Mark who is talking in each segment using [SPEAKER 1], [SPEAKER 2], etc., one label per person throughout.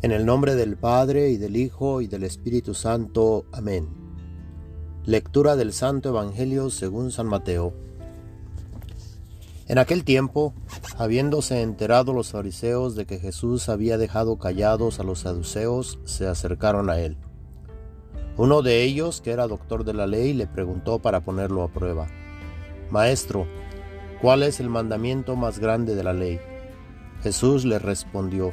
[SPEAKER 1] En el nombre del Padre y del Hijo y del Espíritu Santo. Amén. Lectura del Santo Evangelio según San Mateo. En aquel tiempo, habiéndose enterado los fariseos de que Jesús había dejado callados a los saduceos, se acercaron a él. Uno de ellos, que era doctor de la ley, le preguntó para ponerlo a prueba. Maestro, ¿cuál es el mandamiento más grande de la ley? Jesús le respondió,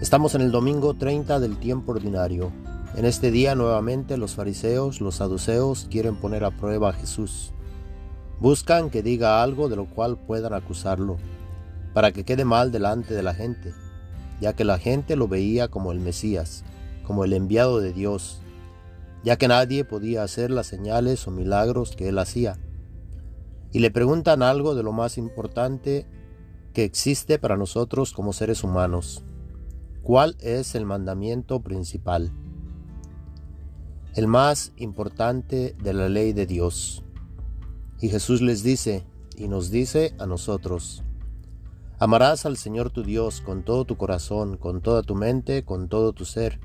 [SPEAKER 1] Estamos en el domingo 30 del tiempo ordinario. En este día nuevamente los fariseos, los saduceos quieren poner a prueba a Jesús. Buscan que diga algo de lo cual puedan acusarlo, para que quede mal delante de la gente, ya que la gente lo veía como el Mesías, como el enviado de Dios, ya que nadie podía hacer las señales o milagros que él hacía. Y le preguntan algo de lo más importante que existe para nosotros como seres humanos. ¿Cuál es el mandamiento principal? El más importante de la ley de Dios. Y Jesús les dice, y nos dice a nosotros, Amarás al Señor tu Dios con todo tu corazón, con toda tu mente, con todo tu ser.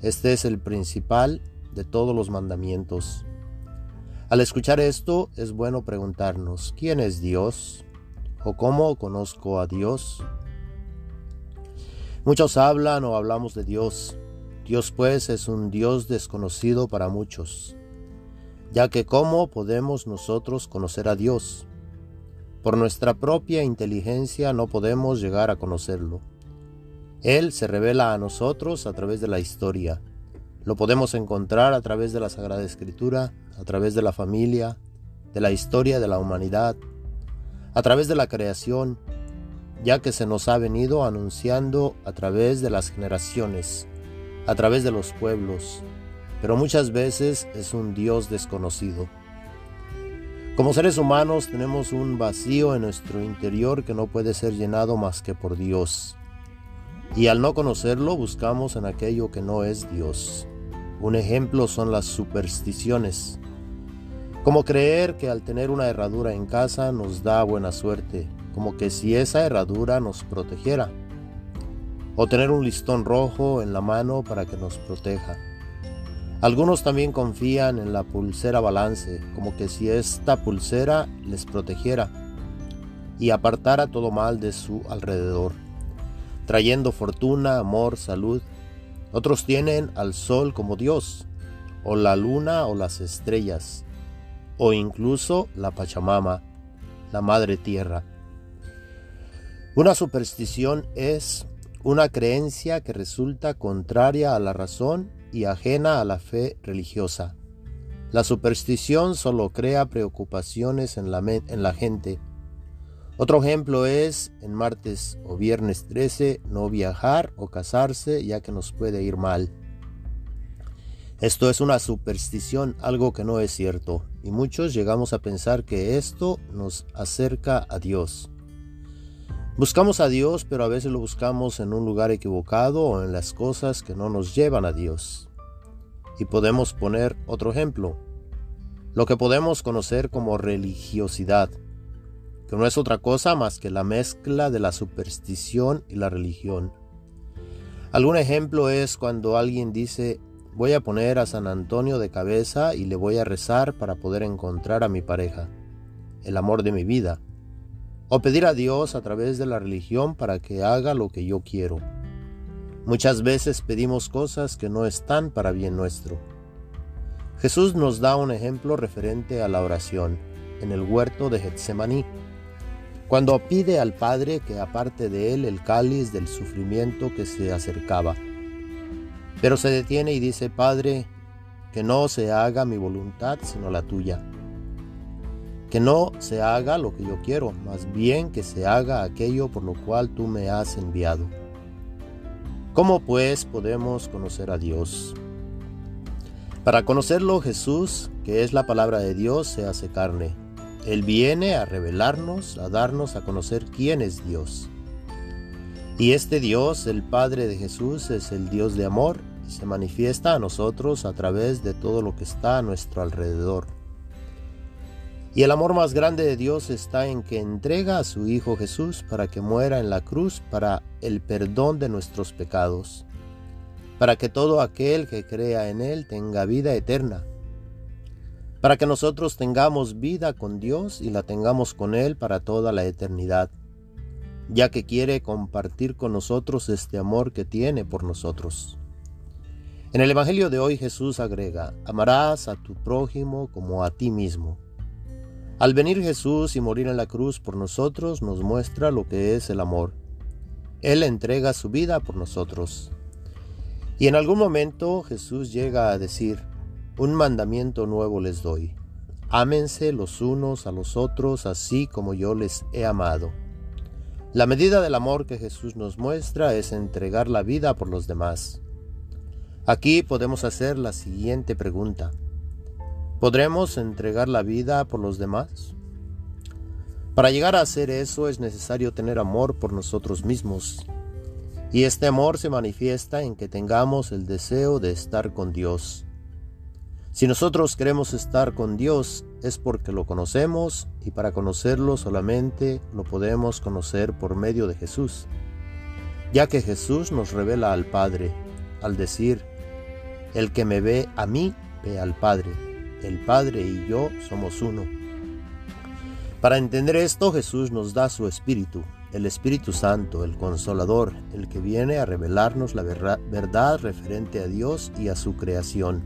[SPEAKER 1] Este es el principal de todos los mandamientos. Al escuchar esto, es bueno preguntarnos, ¿quién es Dios? ¿O cómo conozco a Dios? Muchos hablan o hablamos de Dios. Dios pues es un Dios desconocido para muchos, ya que ¿cómo podemos nosotros conocer a Dios? Por nuestra propia inteligencia no podemos llegar a conocerlo. Él se revela a nosotros a través de la historia. Lo podemos encontrar a través de la Sagrada Escritura, a través de la familia, de la historia de la humanidad, a través de la creación ya que se nos ha venido anunciando a través de las generaciones, a través de los pueblos, pero muchas veces es un Dios desconocido. Como seres humanos tenemos un vacío en nuestro interior que no puede ser llenado más que por Dios. Y al no conocerlo buscamos en aquello que no es Dios. Un ejemplo son las supersticiones. Como creer que al tener una herradura en casa nos da buena suerte, como que si esa herradura nos protegiera, o tener un listón rojo en la mano para que nos proteja. Algunos también confían en la pulsera balance, como que si esta pulsera les protegiera y apartara todo mal de su alrededor, trayendo fortuna, amor, salud. Otros tienen al sol como Dios, o la luna o las estrellas, o incluso la Pachamama, la Madre Tierra. Una superstición es una creencia que resulta contraria a la razón y ajena a la fe religiosa. La superstición solo crea preocupaciones en la, en la gente. Otro ejemplo es en martes o viernes 13 no viajar o casarse ya que nos puede ir mal. Esto es una superstición, algo que no es cierto, y muchos llegamos a pensar que esto nos acerca a Dios. Buscamos a Dios, pero a veces lo buscamos en un lugar equivocado o en las cosas que no nos llevan a Dios. Y podemos poner otro ejemplo, lo que podemos conocer como religiosidad, que no es otra cosa más que la mezcla de la superstición y la religión. Algún ejemplo es cuando alguien dice, voy a poner a San Antonio de cabeza y le voy a rezar para poder encontrar a mi pareja, el amor de mi vida o pedir a Dios a través de la religión para que haga lo que yo quiero. Muchas veces pedimos cosas que no están para bien nuestro. Jesús nos da un ejemplo referente a la oración en el huerto de Getsemaní, cuando pide al Padre que aparte de él el cáliz del sufrimiento que se acercaba. Pero se detiene y dice, Padre, que no se haga mi voluntad sino la tuya. Que no se haga lo que yo quiero, más bien que se haga aquello por lo cual tú me has enviado. ¿Cómo pues podemos conocer a Dios? Para conocerlo Jesús, que es la palabra de Dios, se hace carne. Él viene a revelarnos, a darnos a conocer quién es Dios. Y este Dios, el Padre de Jesús, es el Dios de amor y se manifiesta a nosotros a través de todo lo que está a nuestro alrededor. Y el amor más grande de Dios está en que entrega a su Hijo Jesús para que muera en la cruz para el perdón de nuestros pecados para que todo aquel que crea en Él tenga vida eterna, para que nosotros tengamos vida con Dios y la tengamos con Él para toda la eternidad, ya que quiere compartir con nosotros este amor que tiene por nosotros. En el Evangelio de hoy Jesús agrega, amarás a tu prójimo como a ti mismo. Al venir Jesús y morir en la cruz por nosotros nos muestra lo que es el amor. Él entrega su vida por nosotros. Y en algún momento Jesús llega a decir, un mandamiento nuevo les doy. Ámense los unos a los otros así como yo les he amado. La medida del amor que Jesús nos muestra es entregar la vida por los demás. Aquí podemos hacer la siguiente pregunta. ¿Podremos entregar la vida por los demás? Para llegar a hacer eso es necesario tener amor por nosotros mismos y este amor se manifiesta en que tengamos el deseo de estar con Dios. Si nosotros queremos estar con Dios es porque lo conocemos y para conocerlo solamente lo podemos conocer por medio de Jesús, ya que Jesús nos revela al Padre al decir, el que me ve a mí, ve al Padre, el Padre y yo somos uno. Para entender esto Jesús nos da su Espíritu, el Espíritu Santo, el Consolador, el que viene a revelarnos la verdad referente a Dios y a su creación.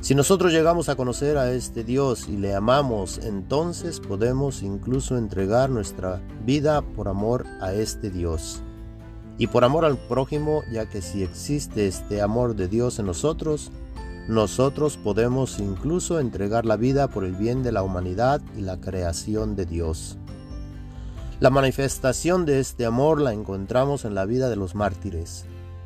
[SPEAKER 1] Si nosotros llegamos a conocer a este Dios y le amamos, entonces podemos incluso entregar nuestra vida por amor a este Dios. Y por amor al prójimo, ya que si existe este amor de Dios en nosotros, nosotros podemos incluso entregar la vida por el bien de la humanidad y la creación de Dios. La manifestación de este amor la encontramos en la vida de los mártires,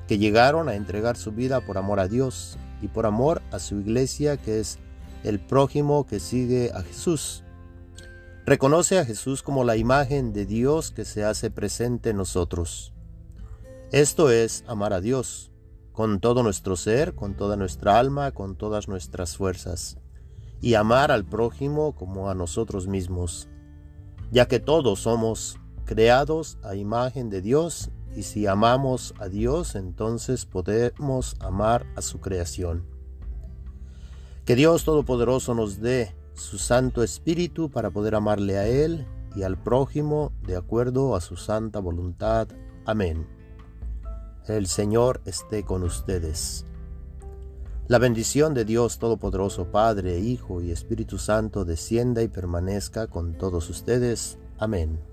[SPEAKER 1] que llegaron a entregar su vida por amor a Dios y por amor a su iglesia, que es el prójimo que sigue a Jesús. Reconoce a Jesús como la imagen de Dios que se hace presente en nosotros. Esto es amar a Dios, con todo nuestro ser, con toda nuestra alma, con todas nuestras fuerzas, y amar al prójimo como a nosotros mismos ya que todos somos creados a imagen de Dios y si amamos a Dios entonces podemos amar a su creación. Que Dios Todopoderoso nos dé su Santo Espíritu para poder amarle a Él y al prójimo de acuerdo a su santa voluntad. Amén. El Señor esté con ustedes. La bendición de Dios Todopoderoso, Padre, Hijo y Espíritu Santo, descienda y permanezca con todos ustedes. Amén.